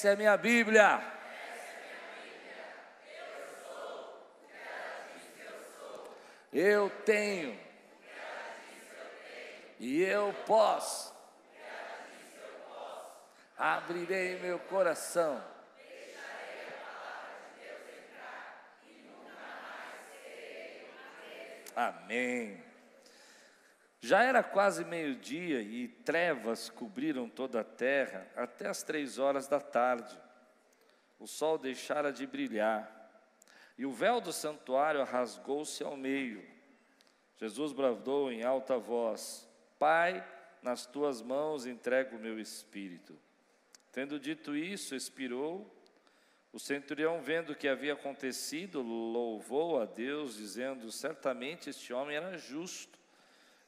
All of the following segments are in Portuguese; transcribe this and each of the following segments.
Essa é minha Bíblia. Eu tenho. E eu posso. Abrirei meu coração. Amém. Já era quase meio-dia e trevas cobriram toda a terra até as três horas da tarde. O sol deixara de brilhar e o véu do santuário rasgou-se ao meio. Jesus bradou em alta voz: Pai, nas tuas mãos entrego o meu espírito. Tendo dito isso, expirou. O centurião, vendo o que havia acontecido, louvou a Deus, dizendo: Certamente este homem era justo.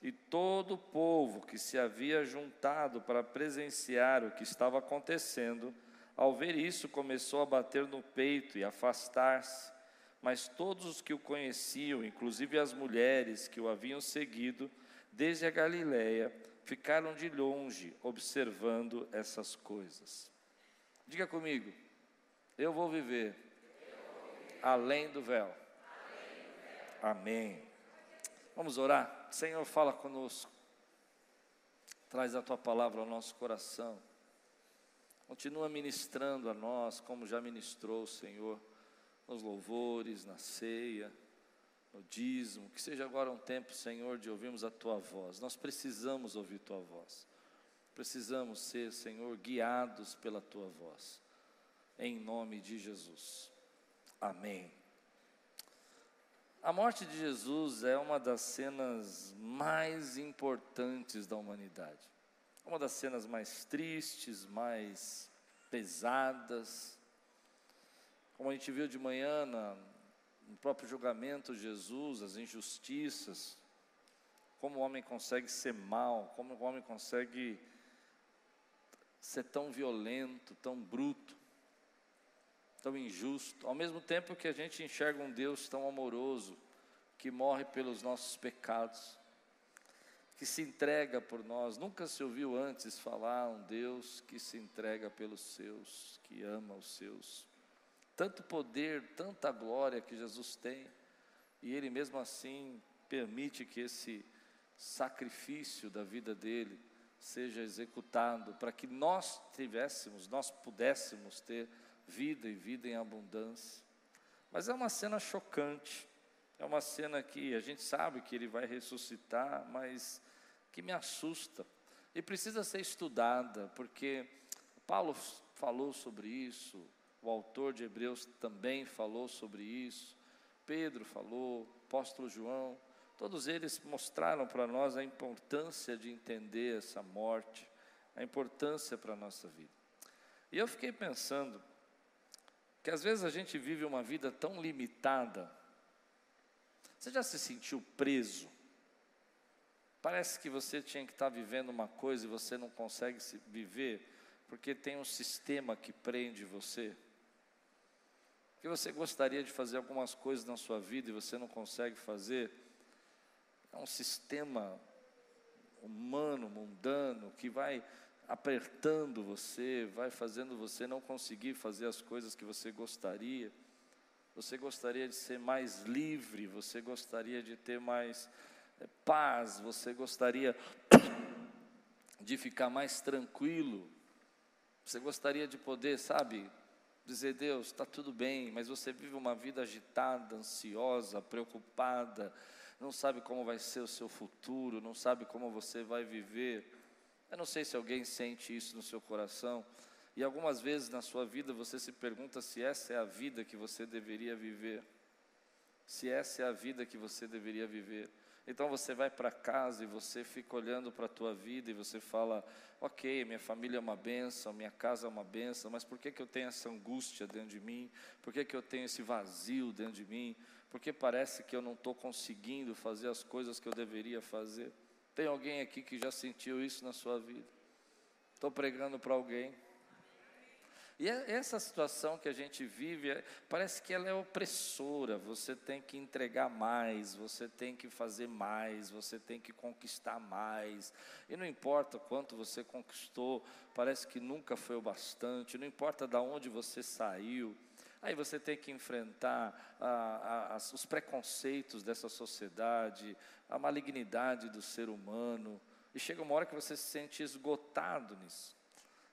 E todo o povo que se havia juntado para presenciar o que estava acontecendo, ao ver isso, começou a bater no peito e afastar-se. Mas todos os que o conheciam, inclusive as mulheres que o haviam seguido desde a Galiléia, ficaram de longe observando essas coisas. Diga comigo, eu vou viver além do véu. Amém. Vamos orar? Senhor, fala conosco. Traz a tua palavra ao nosso coração. Continua ministrando a nós, como já ministrou o Senhor nos louvores, na ceia, no dízimo, que seja agora um tempo, Senhor, de ouvirmos a tua voz. Nós precisamos ouvir tua voz. Precisamos ser, Senhor, guiados pela tua voz. Em nome de Jesus. Amém. A morte de Jesus é uma das cenas mais importantes da humanidade. Uma das cenas mais tristes, mais pesadas, como a gente viu de manhã na, no próprio julgamento de Jesus, as injustiças, como o homem consegue ser mal, como o homem consegue ser tão violento, tão bruto, tão injusto, ao mesmo tempo que a gente enxerga um Deus tão amoroso, que morre pelos nossos pecados, que se entrega por nós. Nunca se ouviu antes falar um Deus que se entrega pelos seus, que ama os seus tanto poder, tanta glória que Jesus tem, e Ele mesmo assim permite que esse sacrifício da vida dele seja executado para que nós tivéssemos, nós pudéssemos ter vida e vida em abundância. Mas é uma cena chocante, é uma cena que a gente sabe que ele vai ressuscitar, mas que me assusta e precisa ser estudada, porque Paulo falou sobre isso, o autor de Hebreus também falou sobre isso, Pedro falou, apóstolo João, todos eles mostraram para nós a importância de entender essa morte, a importância para a nossa vida. E eu fiquei pensando que às vezes a gente vive uma vida tão limitada. Você já se sentiu preso? Parece que você tinha que estar vivendo uma coisa e você não consegue viver porque tem um sistema que prende você que você gostaria de fazer algumas coisas na sua vida e você não consegue fazer, é um sistema humano, mundano, que vai apertando você, vai fazendo você não conseguir fazer as coisas que você gostaria. Você gostaria de ser mais livre, você gostaria de ter mais é, paz, você gostaria de ficar mais tranquilo, você gostaria de poder, sabe, dizer, Deus, está tudo bem, mas você vive uma vida agitada, ansiosa, preocupada, não sabe como vai ser o seu futuro, não sabe como você vai viver. Eu não sei se alguém sente isso no seu coração, e algumas vezes na sua vida você se pergunta se essa é a vida que você deveria viver. Se essa é a vida que você deveria viver. Então você vai para casa e você fica olhando para a tua vida e você fala: ok, minha família é uma benção, minha casa é uma benção, mas por que, que eu tenho essa angústia dentro de mim? Por que, que eu tenho esse vazio dentro de mim? Porque parece que eu não estou conseguindo fazer as coisas que eu deveria fazer. Tem alguém aqui que já sentiu isso na sua vida? Estou pregando para alguém. E é essa situação que a gente vive, é, parece que ela é opressora. Você tem que entregar mais, você tem que fazer mais, você tem que conquistar mais. E não importa quanto você conquistou, parece que nunca foi o bastante. Não importa de onde você saiu. Aí você tem que enfrentar os preconceitos dessa sociedade, a malignidade do ser humano. E chega uma hora que você se sente esgotado nisso.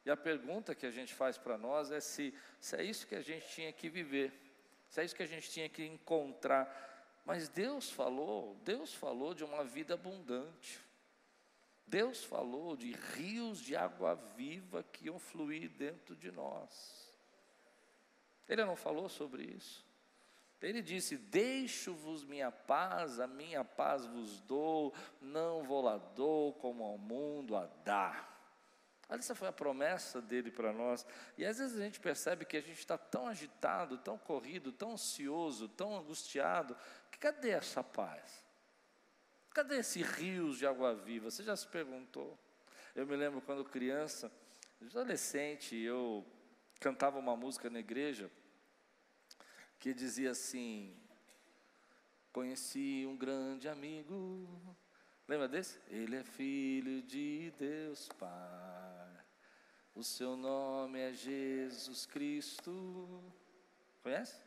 E a pergunta que a gente faz para nós é se, se é isso que a gente tinha que viver, se é isso que a gente tinha que encontrar. Mas Deus falou, Deus falou de uma vida abundante. Deus falou de rios de água viva que iam fluir dentro de nós. Ele não falou sobre isso. Ele disse: Deixo-vos minha paz, a minha paz vos dou, não vou lá dou como ao mundo a dar. Essa foi a promessa dele para nós. E às vezes a gente percebe que a gente está tão agitado, tão corrido, tão ansioso, tão angustiado, que cadê essa paz? Cadê esse rios de água viva? Você já se perguntou? Eu me lembro quando criança, adolescente, eu cantava uma música na igreja que dizia assim: Conheci um grande amigo. Lembra desse? Ele é filho de Deus Pai. O seu nome é Jesus Cristo. Conhece?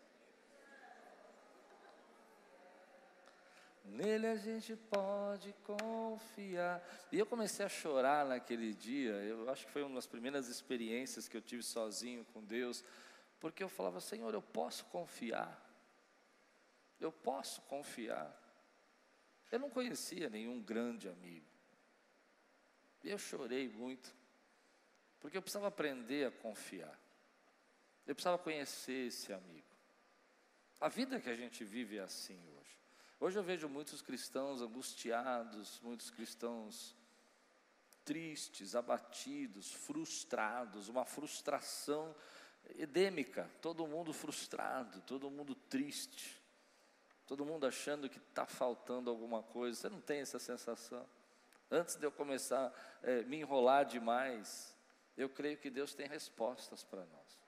Nele a gente pode confiar. E eu comecei a chorar naquele dia. Eu acho que foi uma das primeiras experiências que eu tive sozinho com Deus, porque eu falava: Senhor, eu posso confiar. Eu posso confiar. Eu não conhecia nenhum grande amigo. E eu chorei muito. Porque eu precisava aprender a confiar. Eu precisava conhecer esse amigo. A vida que a gente vive é assim hoje. Hoje eu vejo muitos cristãos angustiados, muitos cristãos tristes, abatidos, frustrados, uma frustração edêmica, todo mundo frustrado, todo mundo triste, todo mundo achando que está faltando alguma coisa. Você não tem essa sensação? Antes de eu começar a é, me enrolar demais, eu creio que Deus tem respostas para nós.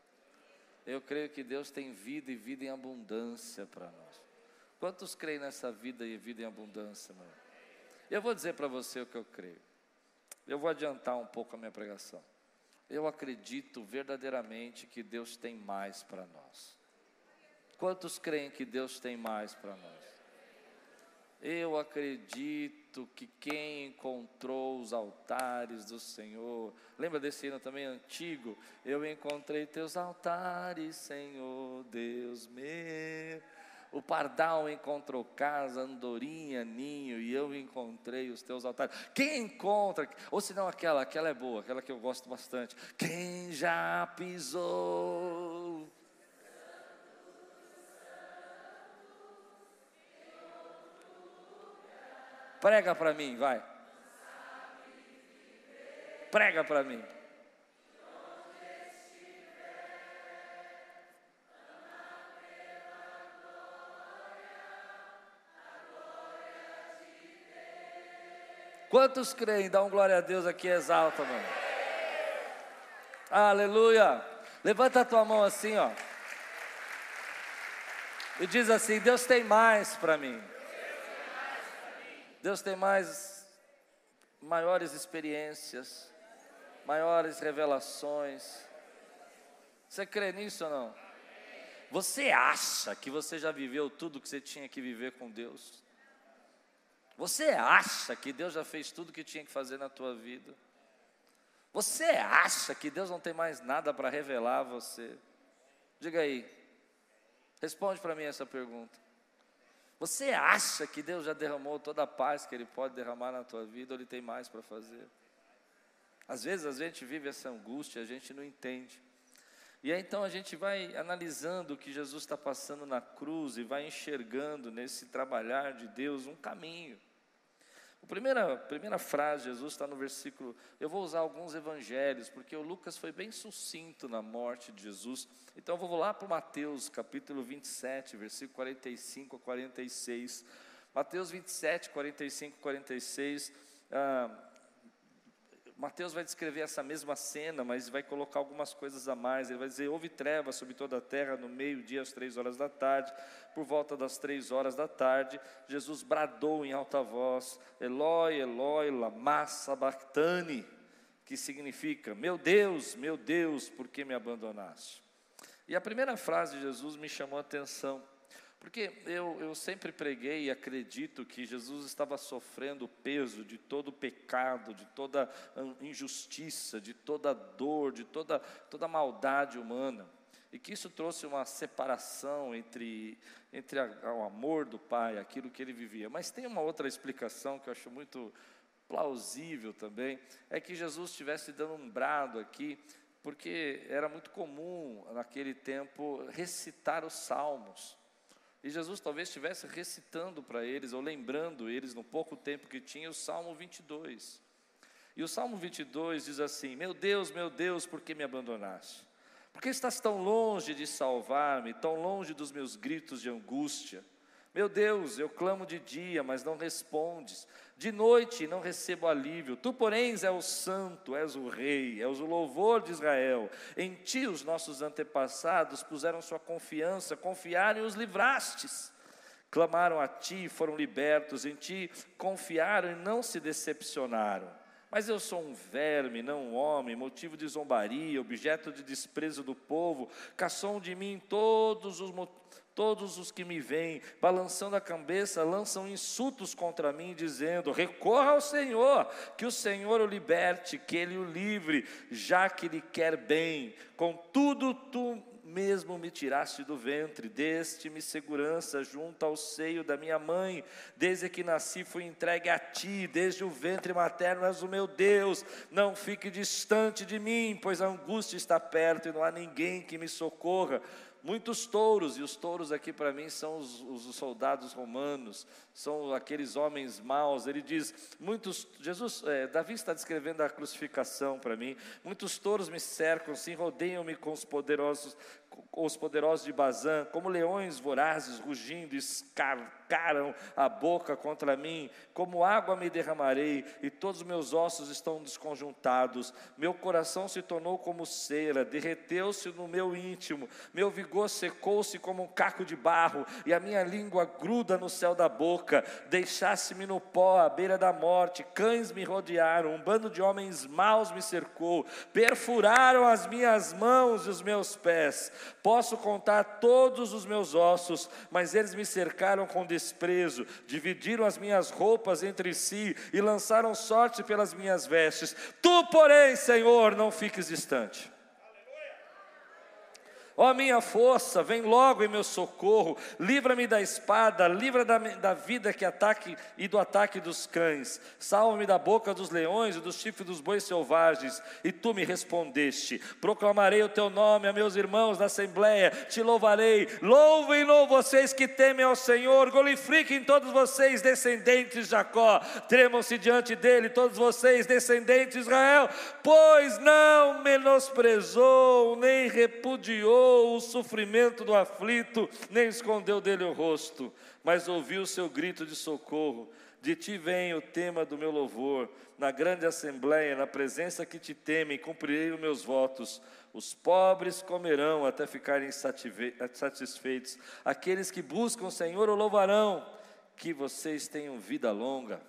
Eu creio que Deus tem vida e vida em abundância para nós. Quantos creem nessa vida e vida em abundância, meu? Eu vou dizer para você o que eu creio. Eu vou adiantar um pouco a minha pregação. Eu acredito verdadeiramente que Deus tem mais para nós. Quantos creem que Deus tem mais para nós? Eu acredito que quem encontrou os altares do Senhor, lembra desse hino também antigo? Eu encontrei teus altares, Senhor Deus meu. O pardal encontrou casa, andorinha, ninho, e eu encontrei os teus altares. Quem encontra, ou se não aquela, aquela é boa, aquela que eu gosto bastante. Quem já pisou Prega para mim, vai. Prega para mim. Quantos creem? Dá um glória a Deus aqui, exalta, mano. Aleluia. Levanta a tua mão assim, ó. E diz assim: Deus tem mais para mim. Deus tem mais, maiores experiências, maiores revelações. Você crê nisso ou não? Você acha que você já viveu tudo que você tinha que viver com Deus? Você acha que Deus já fez tudo que tinha que fazer na tua vida? Você acha que Deus não tem mais nada para revelar a você? Diga aí. Responde para mim essa pergunta. Você acha que Deus já derramou toda a paz que Ele pode derramar na tua vida ou Ele tem mais para fazer? Às vezes a gente vive essa angústia, a gente não entende. E aí então a gente vai analisando o que Jesus está passando na cruz e vai enxergando nesse trabalhar de Deus um caminho. A primeira, primeira frase, Jesus está no versículo. Eu vou usar alguns evangelhos, porque o Lucas foi bem sucinto na morte de Jesus. Então eu vou lá para Mateus, capítulo 27, versículo 45 a 46. Mateus 27, 45 a 46. Ah, Mateus vai descrever essa mesma cena, mas vai colocar algumas coisas a mais. Ele vai dizer: Houve trevas sobre toda a terra no meio-dia, às três horas da tarde. Por volta das três horas da tarde, Jesus bradou em alta voz: Eloi, Eloi, lama sabachthani, que significa: Meu Deus, meu Deus, por que me abandonaste? E a primeira frase de Jesus me chamou a atenção. Porque eu, eu sempre preguei e acredito que Jesus estava sofrendo o peso de todo o pecado, de toda injustiça, de toda dor, de toda, toda maldade humana. E que isso trouxe uma separação entre, entre a, o amor do Pai, aquilo que ele vivia. Mas tem uma outra explicação que eu acho muito plausível também, é que Jesus estivesse dando um brado aqui, porque era muito comum naquele tempo recitar os salmos. E Jesus talvez estivesse recitando para eles, ou lembrando eles, no pouco tempo que tinha, o Salmo 22. E o Salmo 22 diz assim: Meu Deus, meu Deus, por que me abandonaste? Por que estás tão longe de salvar-me, tão longe dos meus gritos de angústia? Meu Deus, eu clamo de dia, mas não respondes. De noite não recebo alívio. Tu, porém, és o santo, és o rei, és o louvor de Israel. Em ti os nossos antepassados puseram sua confiança, confiaram e os livrastes. Clamaram a ti foram libertos. Em ti confiaram e não se decepcionaram. Mas eu sou um verme, não um homem, motivo de zombaria, objeto de desprezo do povo. Caçam de mim todos os Todos os que me veem, balançando a cabeça, lançam insultos contra mim, dizendo: Recorra ao Senhor, que o Senhor o liberte, que ele o livre, já que lhe quer bem. Contudo, tu mesmo me tiraste do ventre, deste-me segurança junto ao seio da minha mãe. Desde que nasci fui entregue a ti, desde o ventre materno és o meu Deus. Não fique distante de mim, pois a angústia está perto e não há ninguém que me socorra muitos touros, e os touros aqui para mim são os, os, soldados romanos, são aqueles homens maus. Ele diz: muitos, Jesus, é, Davi está descrevendo a crucificação para mim. Muitos touros me cercam, sim, rodeiam-me com os poderosos, os poderosos de Bazã, como leões vorazes, rugindo, escarcaram a boca contra mim, como água me derramarei, e todos os meus ossos estão desconjuntados, meu coração se tornou como cera, derreteu-se no meu íntimo, meu vigor secou-se como um caco de barro, e a minha língua gruda no céu da boca, deixasse-me no pó, à beira da morte, cães me rodearam, um bando de homens maus me cercou, perfuraram as minhas mãos e os meus pés, Posso contar todos os meus ossos, mas eles me cercaram com desprezo, dividiram as minhas roupas entre si e lançaram sorte pelas minhas vestes. Tu, porém, Senhor, não fiques distante. Ó oh, minha força, vem logo em meu socorro, livra-me da espada, livra da, da vida que ataque e do ataque dos cães, salva-me da boca dos leões e dos chifres dos bois selvagens, e tu me respondeste. Proclamarei o teu nome a meus irmãos da assembleia, te louvarei. Louvem-no vocês que temem ao Senhor, glorifiquem todos vocês, descendentes de Jacó, tremam-se diante dele, todos vocês, descendentes de Israel, pois não menosprezou, nem repudiou o sofrimento do aflito, nem escondeu dele o rosto, mas ouviu o seu grito de socorro. De ti vem o tema do meu louvor, na grande assembleia, na presença que te temem, cumprirei os meus votos. Os pobres comerão até ficarem satisfeitos. Aqueles que buscam o Senhor o louvarão. Que vocês tenham vida longa.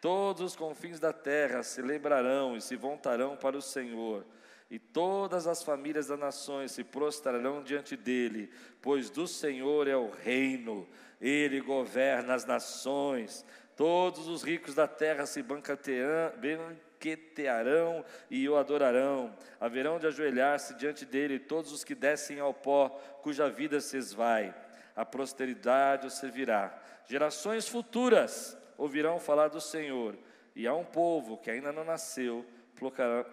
Todos os confins da terra se lembrarão e se voltarão para o Senhor e todas as famílias das nações se prostrarão diante dele, pois do Senhor é o reino, ele governa as nações. Todos os ricos da terra se banquetearão e o adorarão. Haverão de ajoelhar-se diante dele todos os que descem ao pó, cuja vida se esvai. A posteridade o servirá. Gerações futuras ouvirão falar do Senhor, e há um povo que ainda não nasceu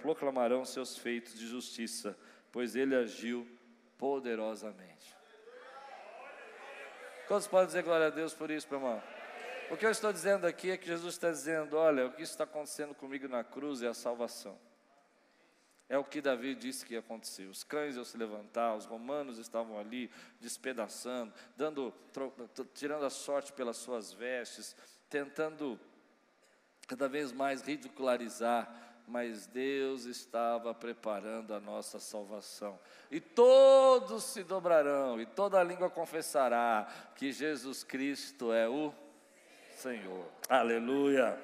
proclamarão seus feitos de justiça, pois ele agiu poderosamente. Quantos podem dizer glória a Deus por isso, meu irmão? O que eu estou dizendo aqui é que Jesus está dizendo: olha, o que está acontecendo comigo na cruz é a salvação. É o que Davi disse que ia acontecer. Os cães iam se levantar, os romanos estavam ali despedaçando, dando, tirando a sorte pelas suas vestes, tentando cada vez mais ridicularizar mas Deus estava preparando a nossa salvação. E todos se dobrarão, e toda língua confessará que Jesus Cristo é o Senhor. Aleluia.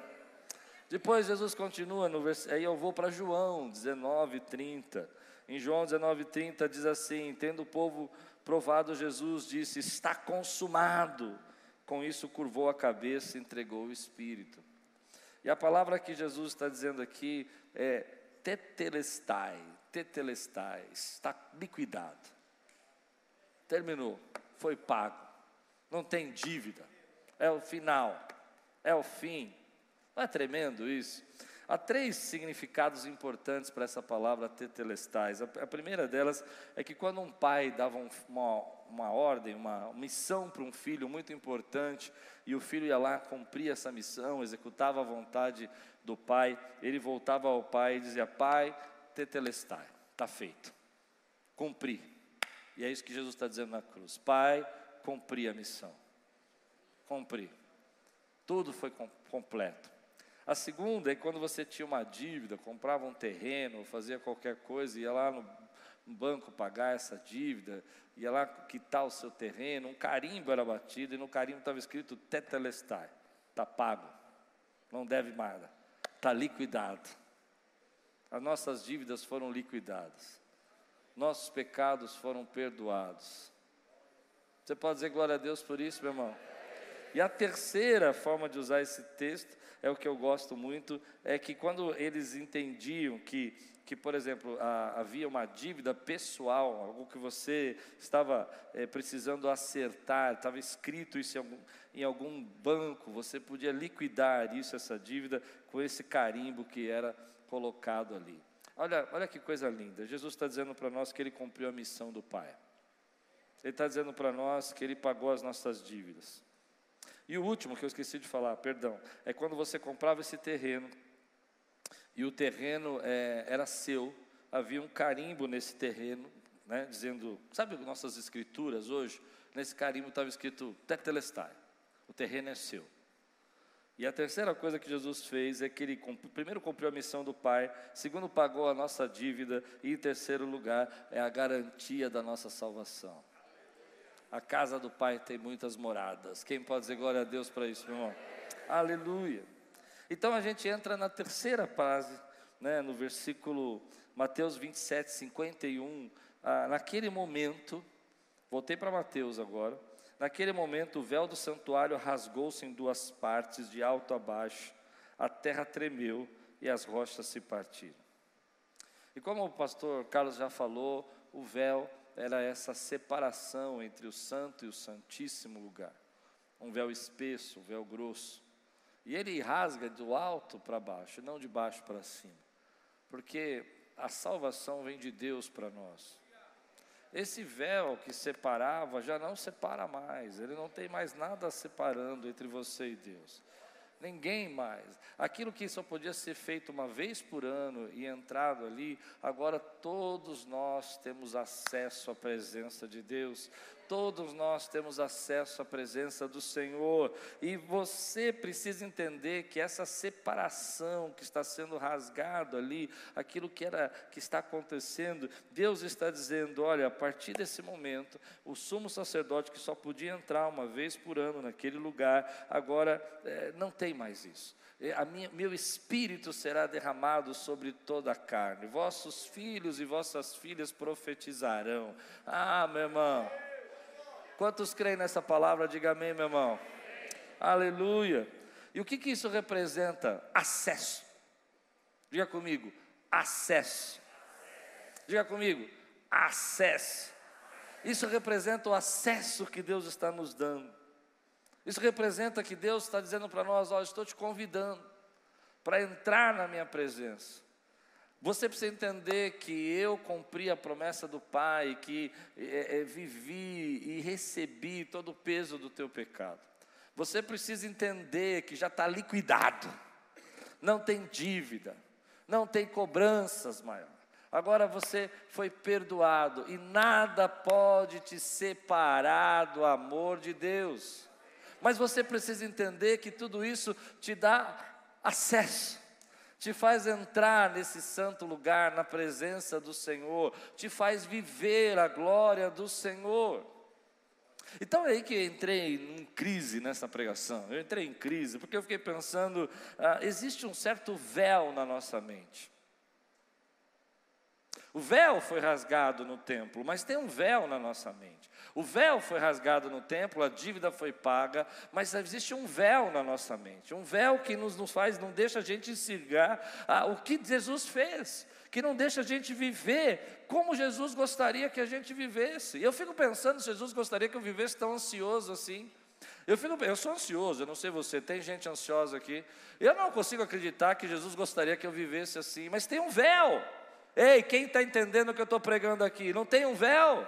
Depois Jesus continua no versículo, aí eu vou para João 19, 30. Em João 19, 30 diz assim: Tendo o povo provado, Jesus disse: Está consumado. Com isso, curvou a cabeça e entregou o Espírito. E a palavra que Jesus está dizendo aqui é tetelestai, tetelestai, está liquidado. Terminou, foi pago, não tem dívida, é o final, é o fim. Não é tremendo isso? Há três significados importantes para essa palavra tetelestais. A primeira delas é que quando um pai dava uma, uma ordem, uma missão para um filho muito importante, e o filho ia lá, cumpria essa missão, executava a vontade do pai, ele voltava ao pai e dizia: Pai, tetelestai, está feito, cumpri. E é isso que Jesus está dizendo na cruz: Pai, cumpri a missão, cumpri, tudo foi completo. A segunda é quando você tinha uma dívida, comprava um terreno, fazia qualquer coisa, ia lá no banco pagar essa dívida, ia lá quitar o seu terreno, um carimbo era batido e no carimbo estava escrito tetelestai, está pago, não deve mais, está liquidado. As nossas dívidas foram liquidadas, nossos pecados foram perdoados. Você pode dizer glória a Deus por isso, meu irmão? E a terceira forma de usar esse texto é o que eu gosto muito, é que quando eles entendiam que, que por exemplo, a, havia uma dívida pessoal, algo que você estava é, precisando acertar, estava escrito isso em algum, em algum banco, você podia liquidar isso, essa dívida, com esse carimbo que era colocado ali. Olha, olha que coisa linda. Jesus está dizendo para nós que ele cumpriu a missão do Pai. Ele está dizendo para nós que ele pagou as nossas dívidas. E o último que eu esqueci de falar, perdão, é quando você comprava esse terreno e o terreno é, era seu, havia um carimbo nesse terreno, né, dizendo, sabe nossas escrituras hoje? Nesse carimbo estava escrito Tetelestai, o terreno é seu. E a terceira coisa que Jesus fez é que ele primeiro cumpriu a missão do Pai, segundo pagou a nossa dívida e em terceiro lugar é a garantia da nossa salvação. A casa do Pai tem muitas moradas. Quem pode dizer glória a Deus para isso, meu irmão? Aleluia. Então a gente entra na terceira fase, né, no versículo Mateus 27, 51. Ah, naquele momento, voltei para Mateus agora. Naquele momento, o véu do santuário rasgou-se em duas partes, de alto a baixo. A terra tremeu e as rochas se partiram. E como o pastor Carlos já falou, o véu era essa separação entre o santo e o santíssimo lugar. Um véu espesso, um véu grosso. E ele rasga do alto para baixo, não de baixo para cima. Porque a salvação vem de Deus para nós. Esse véu que separava já não separa mais, ele não tem mais nada separando entre você e Deus. Ninguém mais. Aquilo que só podia ser feito uma vez por ano e entrado ali, agora todos nós temos acesso à presença de Deus. Todos nós temos acesso à presença do Senhor, e você precisa entender que essa separação que está sendo rasgado ali, aquilo que era que está acontecendo, Deus está dizendo: olha, a partir desse momento, o sumo sacerdote que só podia entrar uma vez por ano naquele lugar, agora é, não tem mais isso. A minha, meu espírito será derramado sobre toda a carne, vossos filhos e vossas filhas profetizarão. Ah, meu irmão. Quantos creem nessa palavra? Diga amém, meu irmão. Aleluia. E o que, que isso representa? Acesso. Diga comigo, acesso. Diga comigo, acesso. Isso representa o acesso que Deus está nos dando. Isso representa que Deus está dizendo para nós: Ó, estou te convidando para entrar na minha presença. Você precisa entender que eu cumpri a promessa do Pai, que é, é, vivi e recebi todo o peso do teu pecado. Você precisa entender que já está liquidado, não tem dívida, não tem cobranças maiores. Agora você foi perdoado e nada pode te separar do amor de Deus. Mas você precisa entender que tudo isso te dá acesso te faz entrar nesse santo lugar, na presença do Senhor, te faz viver a glória do Senhor. Então é aí que eu entrei em crise nessa pregação. Eu entrei em crise porque eu fiquei pensando: ah, existe um certo véu na nossa mente. O véu foi rasgado no templo, mas tem um véu na nossa mente. O véu foi rasgado no templo, a dívida foi paga, mas existe um véu na nossa mente. Um véu que nos, nos faz, não deixa a gente enxergar ah, o que Jesus fez, que não deixa a gente viver como Jesus gostaria que a gente vivesse. E eu fico pensando, Jesus gostaria que eu vivesse tão ansioso assim. Eu, fico, eu sou ansioso, eu não sei você, tem gente ansiosa aqui. Eu não consigo acreditar que Jesus gostaria que eu vivesse assim, mas tem um véu. Ei, quem está entendendo o que eu estou pregando aqui? Não tem um véu?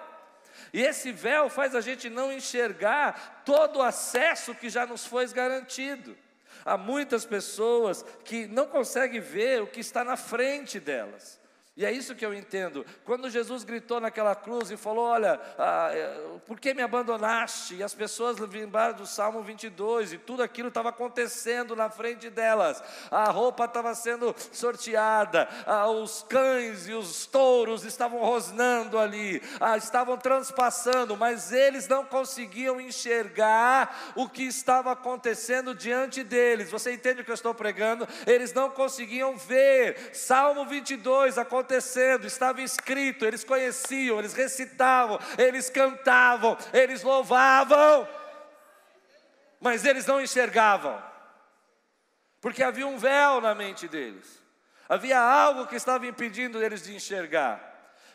E esse véu faz a gente não enxergar todo o acesso que já nos foi garantido. Há muitas pessoas que não conseguem ver o que está na frente delas. E é isso que eu entendo. Quando Jesus gritou naquela cruz e falou: Olha, ah, é, por que me abandonaste? E as pessoas lembraram do Salmo 22, e tudo aquilo estava acontecendo na frente delas. A roupa estava sendo sorteada, ah, os cães e os touros estavam rosnando ali, ah, estavam transpassando, mas eles não conseguiam enxergar o que estava acontecendo diante deles. Você entende o que eu estou pregando? Eles não conseguiam ver. Salmo 22 aconteceu acontecendo, estava escrito, eles conheciam, eles recitavam, eles cantavam, eles louvavam, mas eles não enxergavam, porque havia um véu na mente deles, havia algo que estava impedindo eles de enxergar.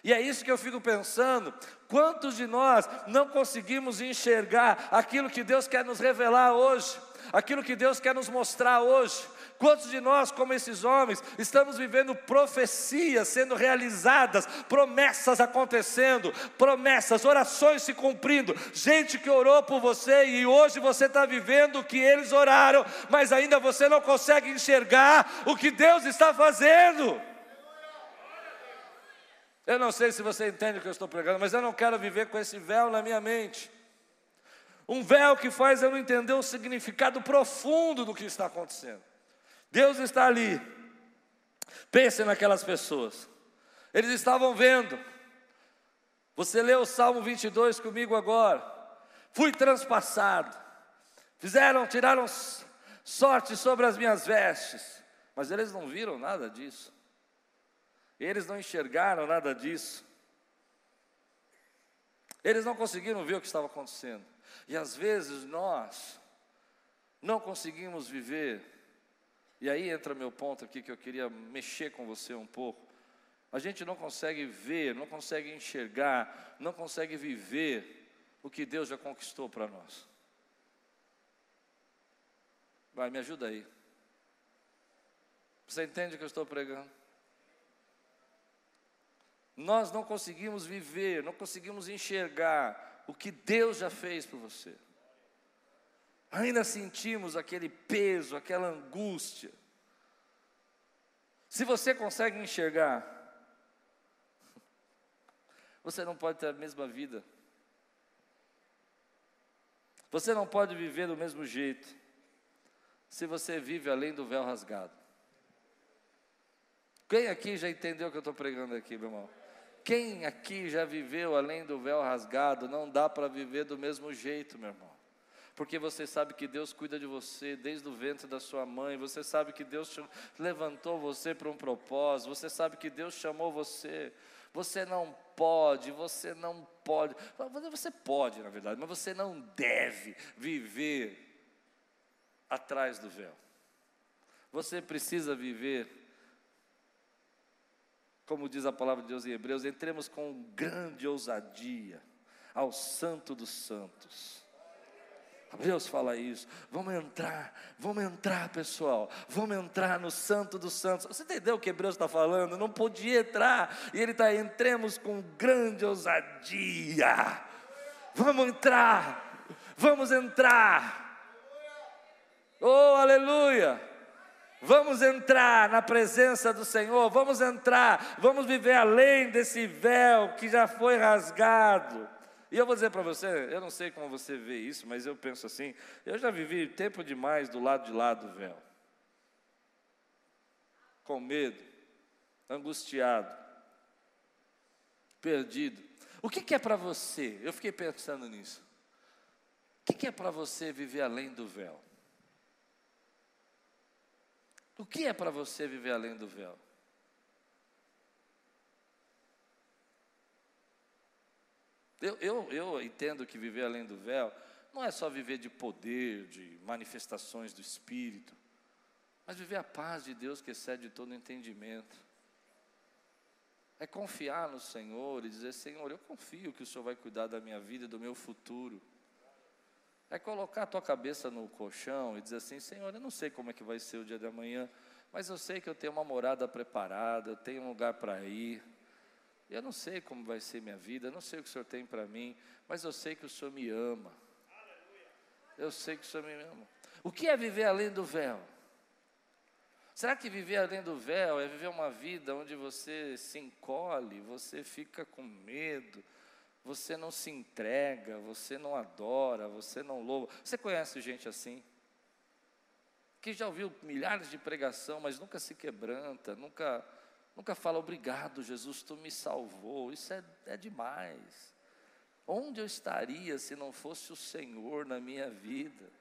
E é isso que eu fico pensando: quantos de nós não conseguimos enxergar aquilo que Deus quer nos revelar hoje, aquilo que Deus quer nos mostrar hoje? Quantos de nós, como esses homens, estamos vivendo profecias sendo realizadas, promessas acontecendo, promessas, orações se cumprindo, gente que orou por você e hoje você está vivendo o que eles oraram, mas ainda você não consegue enxergar o que Deus está fazendo. Eu não sei se você entende o que eu estou pregando, mas eu não quero viver com esse véu na minha mente. Um véu que faz eu não entender o significado profundo do que está acontecendo. Deus está ali. Pense naquelas pessoas. Eles estavam vendo. Você leu o Salmo 22 comigo agora. Fui transpassado. Fizeram, tiraram sorte sobre as minhas vestes. Mas eles não viram nada disso. Eles não enxergaram nada disso. Eles não conseguiram ver o que estava acontecendo. E às vezes nós não conseguimos viver e aí entra meu ponto aqui que eu queria mexer com você um pouco. A gente não consegue ver, não consegue enxergar, não consegue viver o que Deus já conquistou para nós. Vai, me ajuda aí. Você entende o que eu estou pregando? Nós não conseguimos viver, não conseguimos enxergar o que Deus já fez por você ainda sentimos aquele peso, aquela angústia. Se você consegue enxergar, você não pode ter a mesma vida. Você não pode viver do mesmo jeito, se você vive além do véu rasgado. Quem aqui já entendeu o que eu estou pregando aqui, meu irmão? Quem aqui já viveu além do véu rasgado, não dá para viver do mesmo jeito, meu irmão porque você sabe que Deus cuida de você desde o ventre da sua mãe, você sabe que Deus levantou você para um propósito, você sabe que Deus chamou você. Você não pode, você não pode, você pode na verdade, mas você não deve viver atrás do véu. Você precisa viver, como diz a palavra de Deus em Hebreus, entremos com grande ousadia ao Santo dos Santos Deus fala isso. Vamos entrar, vamos entrar, pessoal. Vamos entrar no Santo dos Santos. Você entendeu o que Hebreus está falando? Não podia entrar. E ele está, entremos com grande ousadia. Vamos entrar, vamos entrar. Oh, aleluia! Vamos entrar na presença do Senhor, vamos entrar, vamos viver além desse véu que já foi rasgado. E eu vou dizer para você, eu não sei como você vê isso, mas eu penso assim: eu já vivi tempo demais do lado de lá do véu. com medo, angustiado, perdido. O que, que é para você? Eu fiquei pensando nisso. O que, que é para você viver além do véu? O que é para você viver além do véu? Eu, eu, eu entendo que viver além do véu não é só viver de poder, de manifestações do Espírito, mas viver a paz de Deus que excede todo entendimento. É confiar no Senhor e dizer: Senhor, eu confio que o Senhor vai cuidar da minha vida e do meu futuro. É colocar a tua cabeça no colchão e dizer assim: Senhor, eu não sei como é que vai ser o dia de amanhã, mas eu sei que eu tenho uma morada preparada, eu tenho um lugar para ir. Eu não sei como vai ser minha vida, eu não sei o que o Senhor tem para mim, mas eu sei que o Senhor me ama. Eu sei que o Senhor me ama. O que é viver além do véu? Será que viver além do véu é viver uma vida onde você se encolhe, você fica com medo, você não se entrega, você não adora, você não louva? Você conhece gente assim? Que já ouviu milhares de pregação, mas nunca se quebranta, nunca, nunca fala obrigado, Jesus, tu me salvou. Isso é, é demais. Onde eu estaria se não fosse o Senhor na minha vida?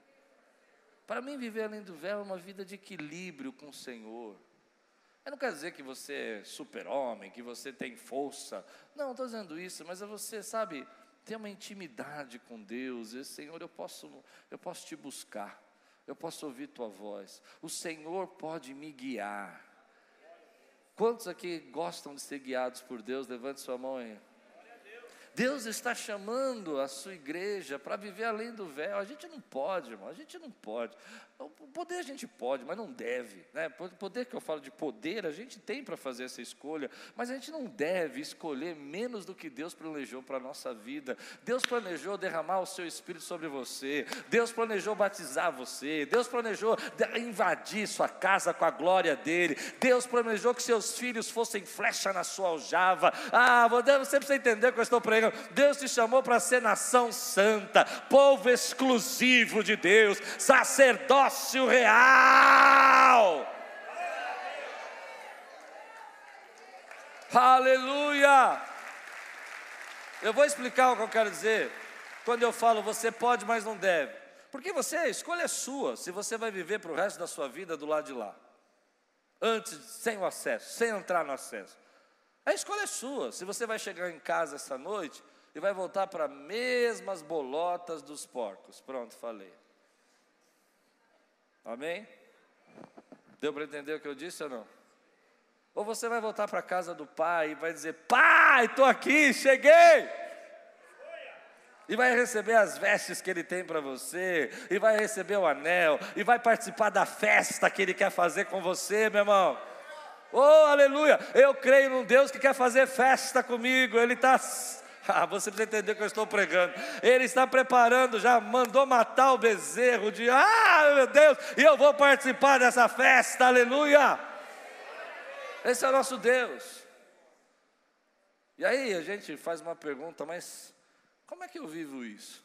Para mim, viver além do véu é uma vida de equilíbrio com o Senhor. Eu não quero dizer que você é super-homem, que você tem força. Não, estou dizendo isso, mas é você, sabe, ter uma intimidade com Deus. E, Senhor, eu posso, eu posso te buscar. Eu posso ouvir tua voz. O Senhor pode me guiar. Quantos aqui gostam de ser guiados por Deus? Levante sua mão aí. Deus está chamando a sua igreja para viver além do véu. A gente não pode, irmão, a gente não pode. O poder a gente pode, mas não deve. Né? Poder que eu falo de poder, a gente tem para fazer essa escolha, mas a gente não deve escolher menos do que Deus planejou para a nossa vida. Deus planejou derramar o seu espírito sobre você, Deus planejou batizar você, Deus planejou invadir sua casa com a glória dele, Deus planejou que seus filhos fossem flecha na sua aljava. Ah, você precisa entender o que eu estou pregando. Deus te chamou para ser nação santa, povo exclusivo de Deus, sacerdote sócio real. Aleluia! Eu vou explicar o que eu quero dizer. Quando eu falo você pode, mas não deve. Porque você, a escolha é sua, se você vai viver para o resto da sua vida do lado de lá. Antes, sem o acesso, sem entrar no acesso. A escolha é sua. Se você vai chegar em casa essa noite e vai voltar para as mesmas bolotas dos porcos. Pronto, falei. Amém? Deu para entender o que eu disse ou não? Ou você vai voltar para casa do pai e vai dizer: Pai, estou aqui, cheguei. E vai receber as vestes que ele tem para você, e vai receber o anel, e vai participar da festa que ele quer fazer com você, meu irmão. Oh, aleluia! Eu creio num Deus que quer fazer festa comigo, Ele está Ah, você precisa entender o que eu estou pregando. Ele está preparando, já mandou matar o bezerro de, ah, meu Deus, e eu vou participar dessa festa, aleluia. Esse é o nosso Deus. E aí a gente faz uma pergunta, mas como é que eu vivo isso?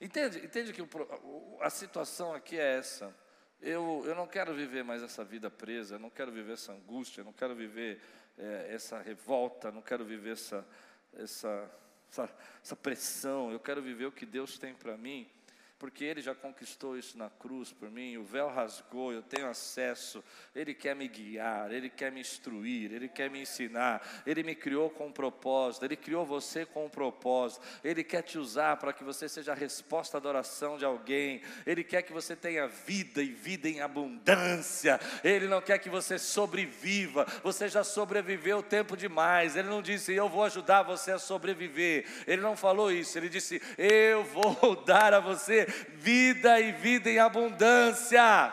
Entende, entende que o, a situação aqui é essa. Eu, eu não quero viver mais essa vida presa, eu não quero viver essa angústia, eu não quero viver é, essa revolta, não quero viver essa, essa, essa, essa pressão, eu quero viver o que Deus tem para mim porque Ele já conquistou isso na cruz por mim, o véu rasgou, eu tenho acesso, Ele quer me guiar, Ele quer me instruir, Ele quer me ensinar, Ele me criou com um propósito, Ele criou você com um propósito, Ele quer te usar para que você seja a resposta à oração de alguém, Ele quer que você tenha vida e vida em abundância, Ele não quer que você sobreviva, você já sobreviveu tempo demais, Ele não disse eu vou ajudar você a sobreviver, Ele não falou isso, Ele disse eu vou dar a você vida e vida em abundância.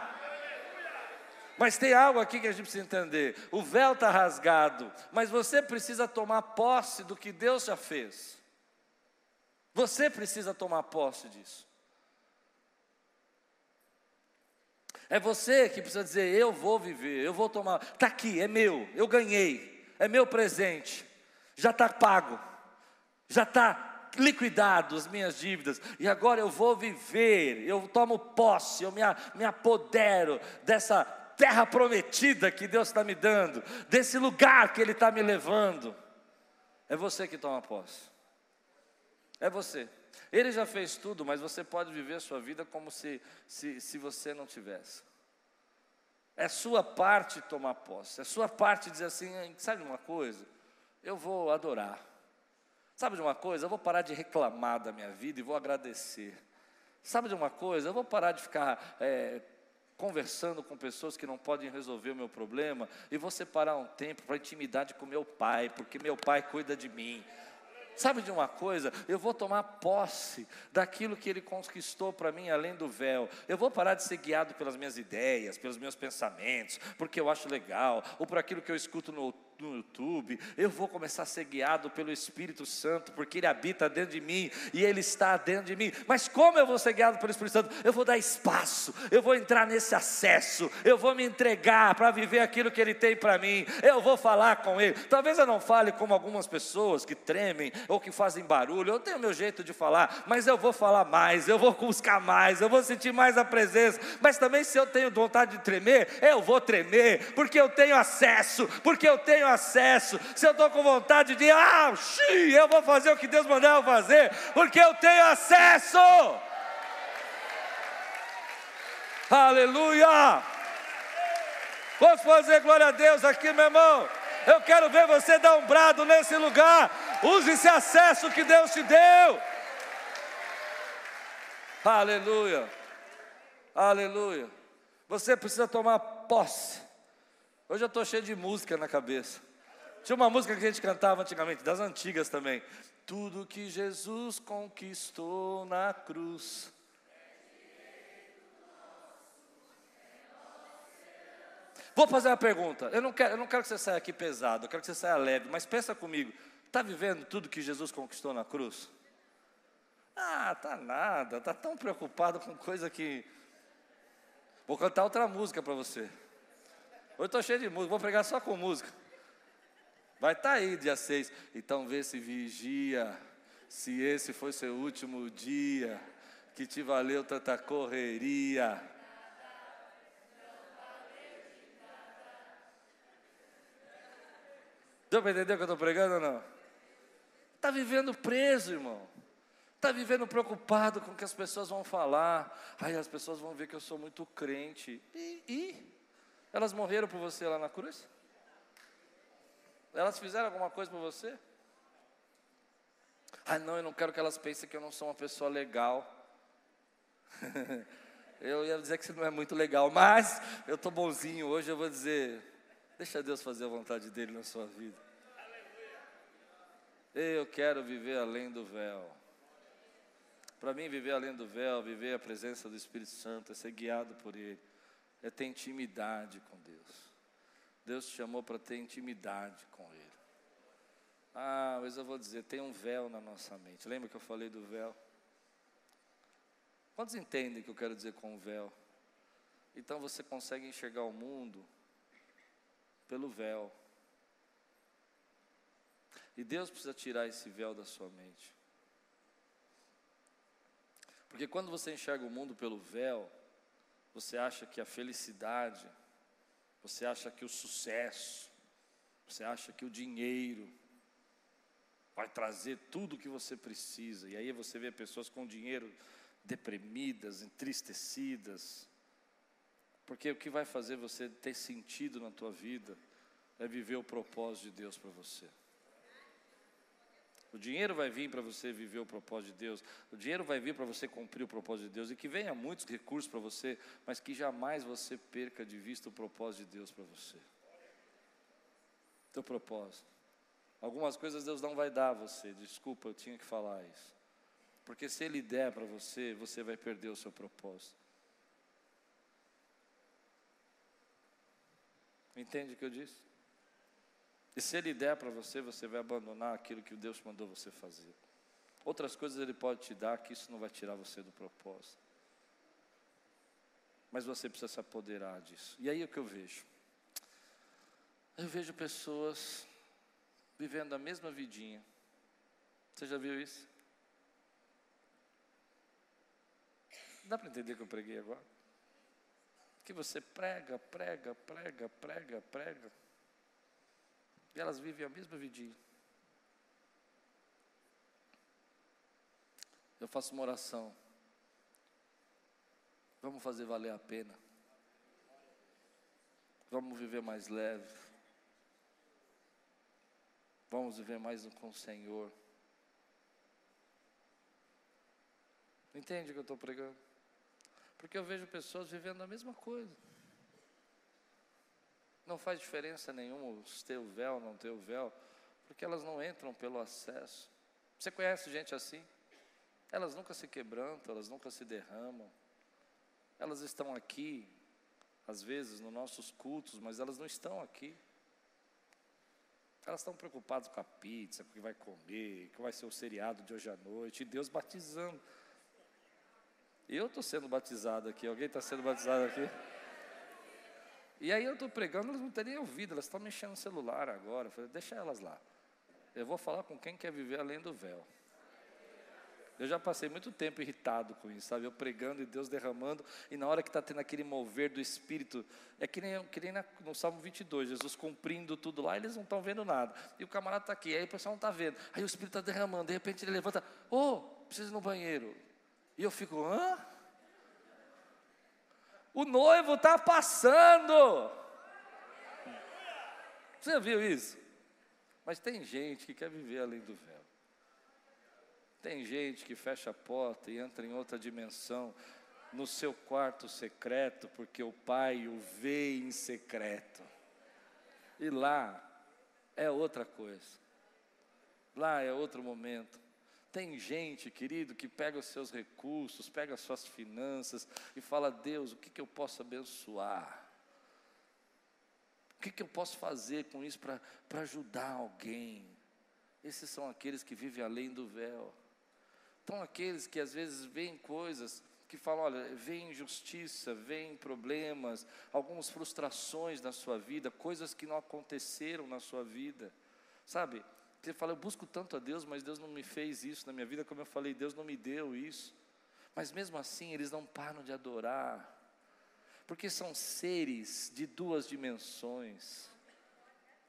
Mas tem algo aqui que a gente precisa entender: o véu está rasgado, mas você precisa tomar posse do que Deus já fez. Você precisa tomar posse disso. É você que precisa dizer: eu vou viver, eu vou tomar. Está aqui, é meu, eu ganhei, é meu presente, já está pago, já está liquidado as minhas dívidas, e agora eu vou viver, eu tomo posse, eu me, me apodero dessa terra prometida que Deus está me dando, desse lugar que Ele está me levando. É você que toma posse. É você. Ele já fez tudo, mas você pode viver a sua vida como se, se, se você não tivesse. É sua parte tomar posse, é sua parte dizer assim: sabe uma coisa? Eu vou adorar. Sabe de uma coisa? Eu vou parar de reclamar da minha vida e vou agradecer. Sabe de uma coisa? Eu vou parar de ficar é, conversando com pessoas que não podem resolver o meu problema e vou separar um tempo para intimidade com meu pai, porque meu pai cuida de mim. Sabe de uma coisa? Eu vou tomar posse daquilo que Ele conquistou para mim além do véu. Eu vou parar de ser guiado pelas minhas ideias, pelos meus pensamentos, porque eu acho legal, ou por aquilo que eu escuto no no YouTube, eu vou começar a ser guiado pelo Espírito Santo, porque Ele habita dentro de mim e Ele está dentro de mim. Mas como eu vou ser guiado pelo Espírito Santo? Eu vou dar espaço, eu vou entrar nesse acesso, eu vou me entregar para viver aquilo que Ele tem para mim, eu vou falar com Ele. Talvez eu não fale como algumas pessoas que tremem ou que fazem barulho, eu tenho meu jeito de falar, mas eu vou falar mais, eu vou buscar mais, eu vou sentir mais a presença. Mas também, se eu tenho vontade de tremer, eu vou tremer, porque eu tenho acesso, porque eu tenho acesso, se eu estou com vontade de, ah, xiii, eu vou fazer o que Deus mandar eu fazer, porque eu tenho acesso. Aleluia! Posso fazer glória a Deus aqui, meu irmão? Eu quero ver você dar um brado nesse lugar. Use esse acesso que Deus te deu. Aleluia. Aleluia. Você precisa tomar posse Hoje eu estou cheio de música na cabeça. Tinha uma música que a gente cantava antigamente, das antigas também. Tudo que Jesus conquistou na cruz. Vou fazer uma pergunta. Eu não, quero, eu não quero que você saia aqui pesado, eu quero que você saia leve, mas pensa comigo. Está vivendo tudo que Jesus conquistou na cruz? Ah, tá nada, tá tão preocupado com coisa que. Vou cantar outra música para você. Hoje estou cheio de música, vou pregar só com música. Vai estar tá aí dia 6. Então vê se vigia, se esse foi seu último dia, que te valeu tanta correria. Deu para entender o que eu estou pregando ou não? Está vivendo preso, irmão. Está vivendo preocupado com o que as pessoas vão falar. Aí as pessoas vão ver que eu sou muito crente. E, e? Elas morreram por você lá na cruz? Elas fizeram alguma coisa por você? Ah, não, eu não quero que elas pensem que eu não sou uma pessoa legal. eu ia dizer que você não é muito legal, mas eu estou bonzinho. Hoje eu vou dizer: deixa Deus fazer a vontade dele na sua vida. Eu quero viver além do véu. Para mim, viver além do véu, viver a presença do Espírito Santo, é ser guiado por Ele é ter intimidade com Deus. Deus te chamou para ter intimidade com Ele. Ah, mas eu vou dizer, tem um véu na nossa mente. Lembra que eu falei do véu? Quantos entendem o que eu quero dizer com o véu? Então você consegue enxergar o mundo pelo véu. E Deus precisa tirar esse véu da sua mente. Porque quando você enxerga o mundo pelo véu, você acha que a felicidade, você acha que o sucesso, você acha que o dinheiro vai trazer tudo o que você precisa. E aí você vê pessoas com dinheiro deprimidas, entristecidas. Porque o que vai fazer você ter sentido na tua vida é viver o propósito de Deus para você. O dinheiro vai vir para você viver o propósito de Deus. O dinheiro vai vir para você cumprir o propósito de Deus. E que venha muitos recursos para você, mas que jamais você perca de vista o propósito de Deus para você. Teu propósito. Algumas coisas Deus não vai dar a você. Desculpa, eu tinha que falar isso. Porque se Ele der para você, você vai perder o seu propósito. Entende o que eu disse? E se Ele der para você, você vai abandonar aquilo que Deus mandou você fazer. Outras coisas Ele pode te dar, que isso não vai tirar você do propósito. Mas você precisa se apoderar disso. E aí é o que eu vejo? Eu vejo pessoas vivendo a mesma vidinha. Você já viu isso? Dá para entender que eu preguei agora? que você prega, prega, prega, prega, prega, e elas vivem a mesma vidinha. Eu faço uma oração. Vamos fazer valer a pena. Vamos viver mais leve. Vamos viver mais com o Senhor. Entende o que eu estou pregando? Porque eu vejo pessoas vivendo a mesma coisa. Não faz diferença nenhuma ter o véu ou não ter o véu, porque elas não entram pelo acesso. Você conhece gente assim? Elas nunca se quebrantam, elas nunca se derramam. Elas estão aqui, às vezes, nos nossos cultos, mas elas não estão aqui. Elas estão preocupadas com a pizza, com o que vai comer, que vai ser o seriado de hoje à noite, e Deus batizando. Eu estou sendo batizado aqui, alguém está sendo batizado aqui? E aí eu estou pregando, elas não têm nem ouvido, elas estão mexendo no celular agora. Eu falei, deixa elas lá. Eu vou falar com quem quer viver além do véu. Eu já passei muito tempo irritado com isso, sabe? Eu pregando e Deus derramando, e na hora que está tendo aquele mover do Espírito, é que nem, que nem no Salmo 22, Jesus cumprindo tudo lá, eles não estão vendo nada. E o camarada está aqui, aí o pessoal não está vendo. Aí o Espírito está derramando, de repente ele levanta, ô, oh, preciso ir no banheiro. E eu fico, hã? O noivo está passando. Você viu isso? Mas tem gente que quer viver além do véu. Tem gente que fecha a porta e entra em outra dimensão, no seu quarto secreto, porque o pai o vê em secreto. E lá é outra coisa. Lá é outro momento. Tem gente, querido, que pega os seus recursos, pega as suas finanças e fala: Deus, o que, que eu posso abençoar? O que, que eu posso fazer com isso para ajudar alguém? Esses são aqueles que vivem além do véu. Então, aqueles que às vezes veem coisas que falam: olha, vem injustiça, vem problemas, algumas frustrações na sua vida, coisas que não aconteceram na sua vida, sabe? Você fala, eu busco tanto a Deus, mas Deus não me fez isso na minha vida, como eu falei, Deus não me deu isso. Mas mesmo assim, eles não param de adorar, porque são seres de duas dimensões.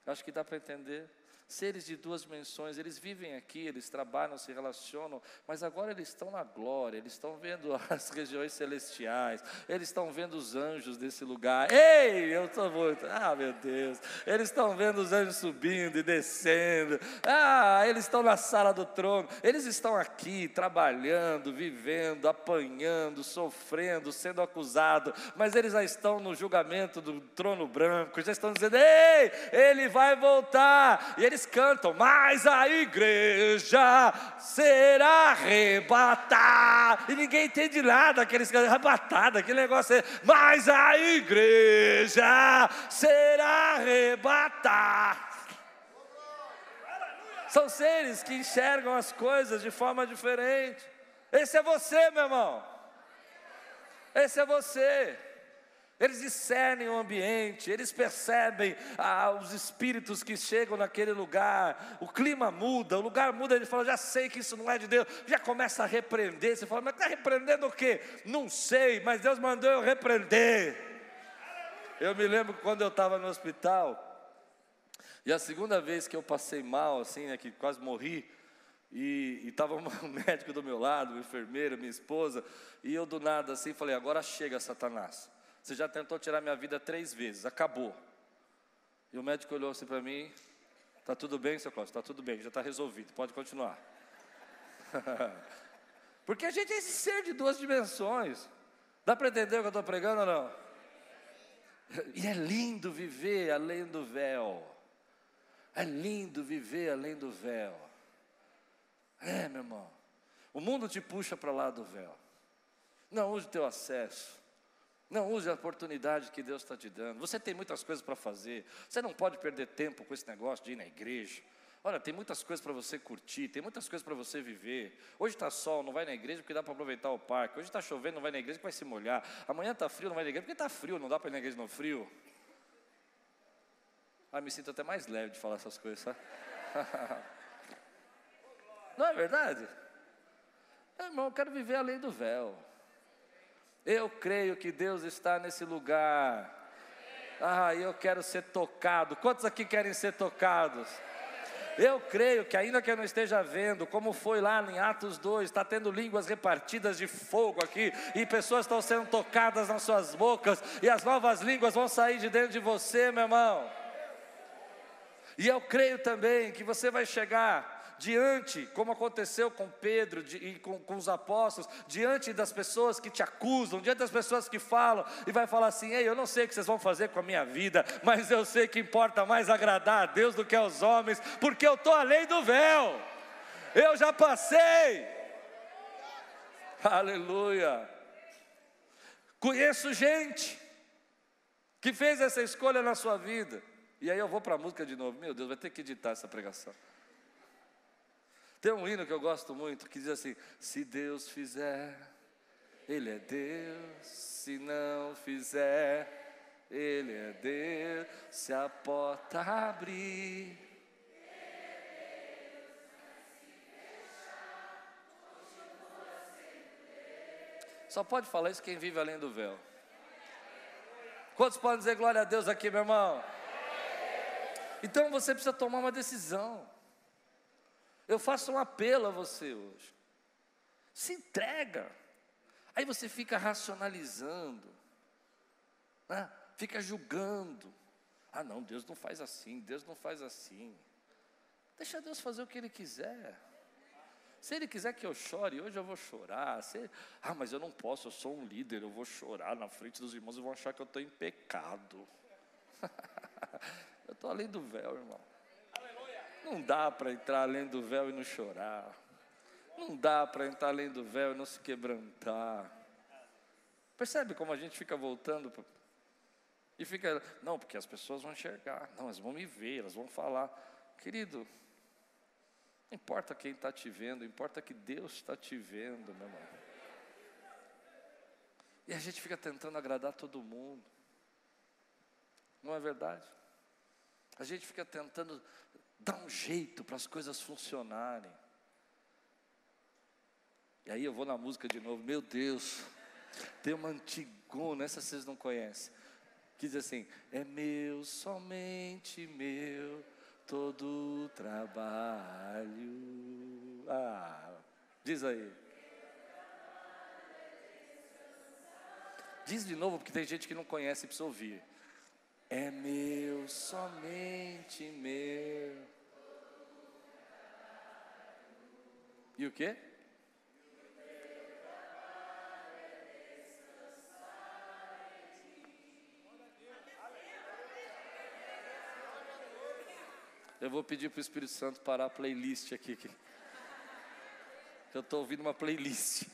Acho que dá para entender seres de duas dimensões, eles vivem aqui, eles trabalham, se relacionam, mas agora eles estão na glória, eles estão vendo as regiões celestiais, eles estão vendo os anjos desse lugar. Ei, eu estou muito, ah meu Deus, eles estão vendo os anjos subindo e descendo, ah, eles estão na sala do trono, eles estão aqui trabalhando, vivendo, apanhando, sofrendo, sendo acusados, mas eles já estão no julgamento do trono branco, já estão dizendo: ei, ele vai voltar, e eles eles cantam, mas a igreja será arrebatada. E ninguém entende nada, aqueles cantam arrebatada, aquele negócio é, mas a igreja será arrebatada. São seres que enxergam as coisas de forma diferente. Esse é você, meu irmão. Esse é você. Eles discernem o ambiente, eles percebem ah, os espíritos que chegam naquele lugar, o clima muda, o lugar muda, ele fala, já sei que isso não é de Deus, já começa a repreender, você fala, mas está repreendendo o quê? Não sei, mas Deus mandou eu repreender. Eu me lembro quando eu estava no hospital, e a segunda vez que eu passei mal, assim, né, que quase morri, e estava um médico do meu lado, uma enfermeira, minha esposa, e eu do nada assim falei, agora chega Satanás. Você já tentou tirar minha vida três vezes, acabou. E o médico olhou assim para mim: Está tudo bem, seu Cláudio? Está tudo bem, já está resolvido, pode continuar. Porque a gente é esse ser de duas dimensões. Dá para entender o que eu estou pregando ou não? E é lindo viver além do véu. É lindo viver além do véu. É, meu irmão. O mundo te puxa para lá do véu. Não use o teu acesso. Não use a oportunidade que Deus está te dando. Você tem muitas coisas para fazer. Você não pode perder tempo com esse negócio de ir na igreja. Olha, tem muitas coisas para você curtir, tem muitas coisas para você viver. Hoje está sol, não vai na igreja porque dá para aproveitar o parque. Hoje está chovendo, não vai na igreja porque vai se molhar. Amanhã está frio, não vai na igreja porque está frio, não dá para ir na igreja no frio. Ah, me sinto até mais leve de falar essas coisas, sabe? não é verdade? É, irmão, eu quero viver além do véu. Eu creio que Deus está nesse lugar. Ah, eu quero ser tocado. Quantos aqui querem ser tocados? Eu creio que, ainda que eu não esteja vendo, como foi lá em Atos 2, está tendo línguas repartidas de fogo aqui, e pessoas estão sendo tocadas nas suas bocas, e as novas línguas vão sair de dentro de você, meu irmão. E eu creio também que você vai chegar diante, como aconteceu com Pedro e com, com, os apóstolos, diante das pessoas que te acusam, diante das pessoas que falam, e vai falar assim: Ei, eu não sei o que vocês vão fazer com a minha vida, mas eu sei que importa mais agradar a Deus do que aos homens, porque eu estou além do véu, eu já passei. Aleluia. Conheço gente que fez essa escolha na sua vida. E aí eu vou para a música de novo. Meu Deus, vai ter que editar essa pregação. Tem um hino que eu gosto muito que diz assim: Se Deus fizer, Ele é Deus, se não fizer, Ele é Deus, se a porta abrir. Só pode falar isso quem vive além do véu. Quantos podem dizer glória a Deus aqui, meu irmão? Então você precisa tomar uma decisão. Eu faço um apelo a você hoje. Se entrega. Aí você fica racionalizando, né? fica julgando. Ah, não, Deus não faz assim, Deus não faz assim. Deixa Deus fazer o que Ele quiser. Se Ele quiser que eu chore, hoje eu vou chorar. Se... Ah, mas eu não posso, eu sou um líder, eu vou chorar na frente dos irmãos e vão achar que eu estou em pecado. eu estou além do véu, irmão. Não dá para entrar além do véu e não chorar. Não dá para entrar além do véu e não se quebrantar. Percebe como a gente fica voltando e fica, não, porque as pessoas vão enxergar, não, elas vão me ver, elas vão falar. Querido, não importa quem está te vendo, importa que Deus está te vendo, meu irmão. E a gente fica tentando agradar todo mundo. Não é verdade? A gente fica tentando Dá um jeito para as coisas funcionarem. E aí eu vou na música de novo, meu Deus, tem uma antigona, essa vocês não conhecem, que diz assim: é meu, somente meu, todo trabalho. Ah, diz aí. Diz de novo, porque tem gente que não conhece e precisa ouvir. É meu, somente meu. E o quê? Eu vou pedir para o Espírito Santo parar a playlist aqui. Que eu estou ouvindo uma playlist.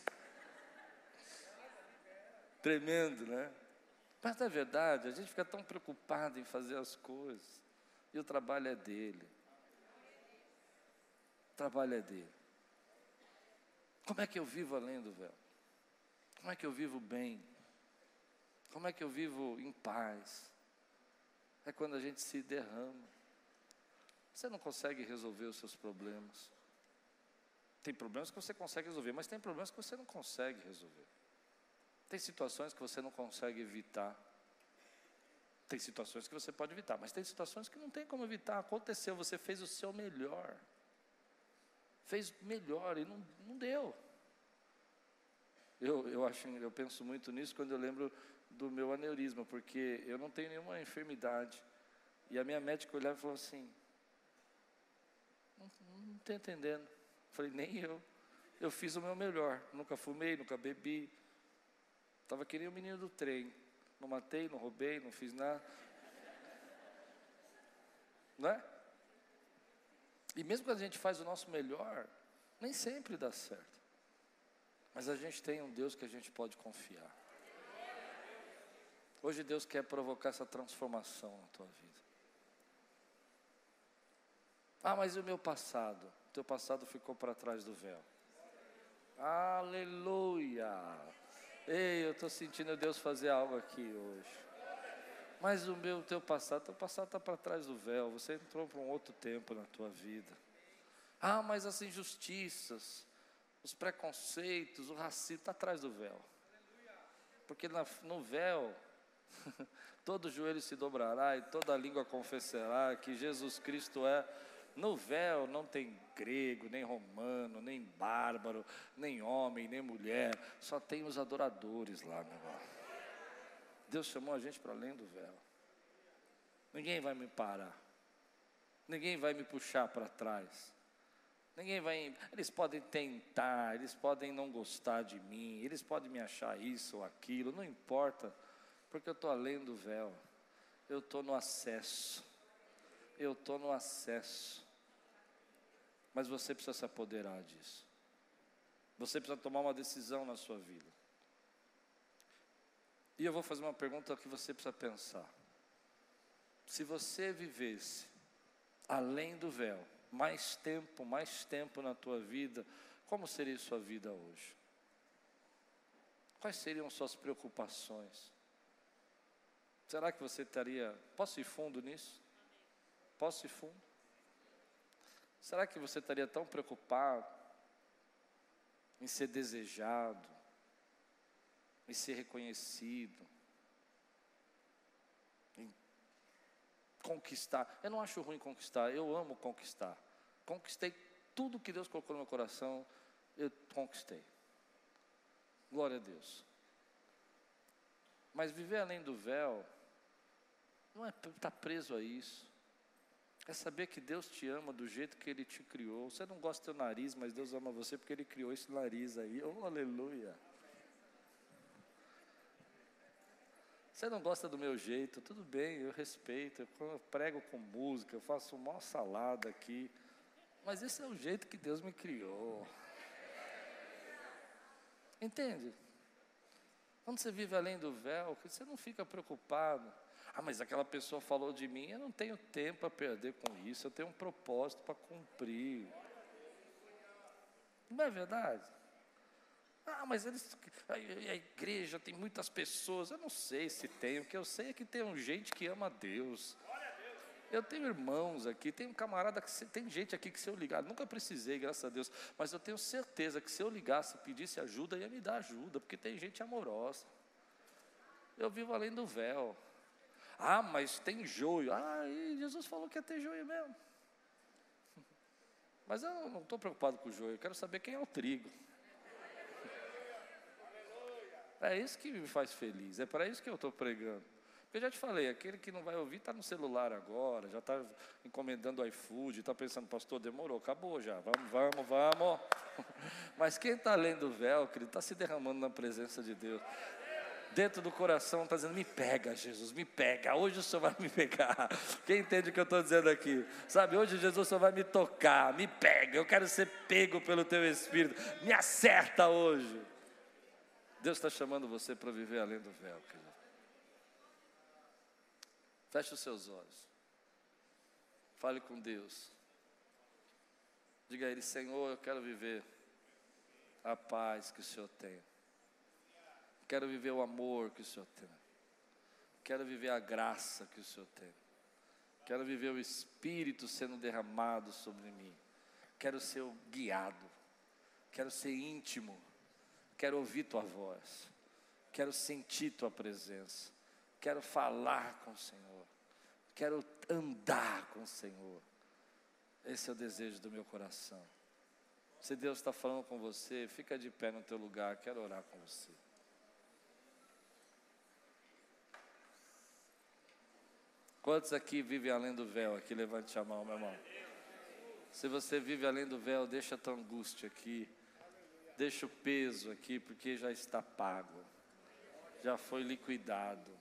Tremendo, né? Mas na verdade, a gente fica tão preocupado em fazer as coisas. E o trabalho é dele. O trabalho é dele. Como é que eu vivo além do véu? Como é que eu vivo bem? Como é que eu vivo em paz? É quando a gente se derrama. Você não consegue resolver os seus problemas. Tem problemas que você consegue resolver, mas tem problemas que você não consegue resolver. Tem situações que você não consegue evitar. Tem situações que você pode evitar, mas tem situações que não tem como evitar. Aconteceu, você fez o seu melhor fez melhor e não, não deu. Eu, eu, acho, eu penso muito nisso quando eu lembro do meu aneurisma, porque eu não tenho nenhuma enfermidade. E a minha médica olhava e falou assim: Não estou entendendo. Eu falei: Nem eu. Eu fiz o meu melhor. Nunca fumei, nunca bebi. Estava que nem o menino do trem. Não matei, não roubei, não fiz nada. Não é? E mesmo quando a gente faz o nosso melhor, nem sempre dá certo. Mas a gente tem um Deus que a gente pode confiar. Hoje Deus quer provocar essa transformação na tua vida. Ah, mas e o meu passado? O teu passado ficou para trás do véu. Aleluia! Ei, eu estou sentindo Deus fazer algo aqui hoje. Mas o meu, teu passado, teu passado está para trás do véu. Você entrou para um outro tempo na tua vida. Ah, mas as injustiças, os preconceitos, o racismo está atrás do véu. Porque na, no véu, todo joelho se dobrará e toda língua confessará que Jesus Cristo é. No véu não tem grego, nem romano, nem bárbaro, nem homem, nem mulher, só tem os adoradores lá, meu irmão. Deus chamou a gente para além do véu. Ninguém vai me parar, ninguém vai me puxar para trás. Ninguém vai. Eles podem tentar, eles podem não gostar de mim, eles podem me achar isso ou aquilo, não importa, porque eu estou além do véu, eu estou no acesso, eu estou no acesso. Mas você precisa se apoderar disso, você precisa tomar uma decisão na sua vida. E eu vou fazer uma pergunta que você precisa pensar. Se você vivesse além do véu, mais tempo, mais tempo na tua vida, como seria sua vida hoje? Quais seriam suas preocupações? Será que você estaria. Posso ir fundo nisso? Posso ir fundo? Será que você estaria tão preocupado em ser desejado, em ser reconhecido, em conquistar? Eu não acho ruim conquistar, eu amo conquistar. Conquistei tudo que Deus colocou no meu coração, eu conquistei. Glória a Deus. Mas viver além do véu não é estar tá preso a isso. É saber que Deus te ama do jeito que Ele te criou. Você não gosta do teu nariz, mas Deus ama você porque Ele criou esse nariz aí. Oh, aleluia. Você não gosta do meu jeito, tudo bem, eu respeito. Eu prego com música, eu faço uma salada aqui. Mas esse é o jeito que Deus me criou. Entende? Quando você vive além do véu, você não fica preocupado. Ah, mas aquela pessoa falou de mim, eu não tenho tempo a perder com isso, eu tenho um propósito para cumprir. Não é verdade? Ah, mas eles, a, igreja tem muitas pessoas. Eu não sei se tem. O que eu sei é que tem gente que ama Deus. Eu tenho irmãos aqui, tem camarada que tem gente aqui que se eu ligar, nunca precisei, graças a Deus, mas eu tenho certeza que se eu ligasse, pedisse ajuda, ia me dar ajuda, porque tem gente amorosa. Eu vivo além do véu. Ah, mas tem joio. Ah, e Jesus falou que ia ter joio mesmo. Mas eu não estou preocupado com o joio, eu quero saber quem é o trigo. É isso que me faz feliz, é para isso que eu estou pregando. Eu já te falei, aquele que não vai ouvir está no celular agora, já está encomendando iFood, está pensando, pastor, demorou, acabou já, vamos, vamos, vamos. Mas quem está lendo o véu, querido, está se derramando na presença de Deus. Dentro do coração está dizendo, me pega, Jesus, me pega, hoje o Senhor vai me pegar. Quem entende o que eu estou dizendo aqui? Sabe, hoje Jesus só vai me tocar, me pega, eu quero ser pego pelo teu Espírito, me acerta hoje. Deus está chamando você para viver além do véu, querido. Feche os seus olhos. Fale com Deus. Diga a Ele, Senhor, eu quero viver a paz que o Senhor tem. Quero viver o amor que o Senhor tem. Quero viver a graça que o Senhor tem. Quero viver o Espírito sendo derramado sobre mim. Quero ser guiado. Quero ser íntimo Quero ouvir tua voz. Quero sentir tua presença. Quero falar com o Senhor. Quero andar com o Senhor. Esse é o desejo do meu coração. Se Deus está falando com você, fica de pé no teu lugar. Quero orar com você. Quantos aqui vivem além do véu? Aqui levante a mão, meu irmão. Se você vive além do véu, deixa a tua angústia aqui. Deixa o peso aqui, porque já está pago, já foi liquidado.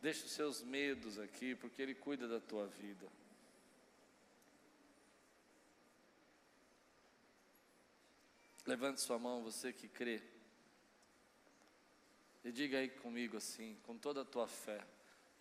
Deixa os seus medos aqui, porque Ele cuida da tua vida. Levante sua mão, você que crê. E diga aí comigo assim, com toda a tua fé: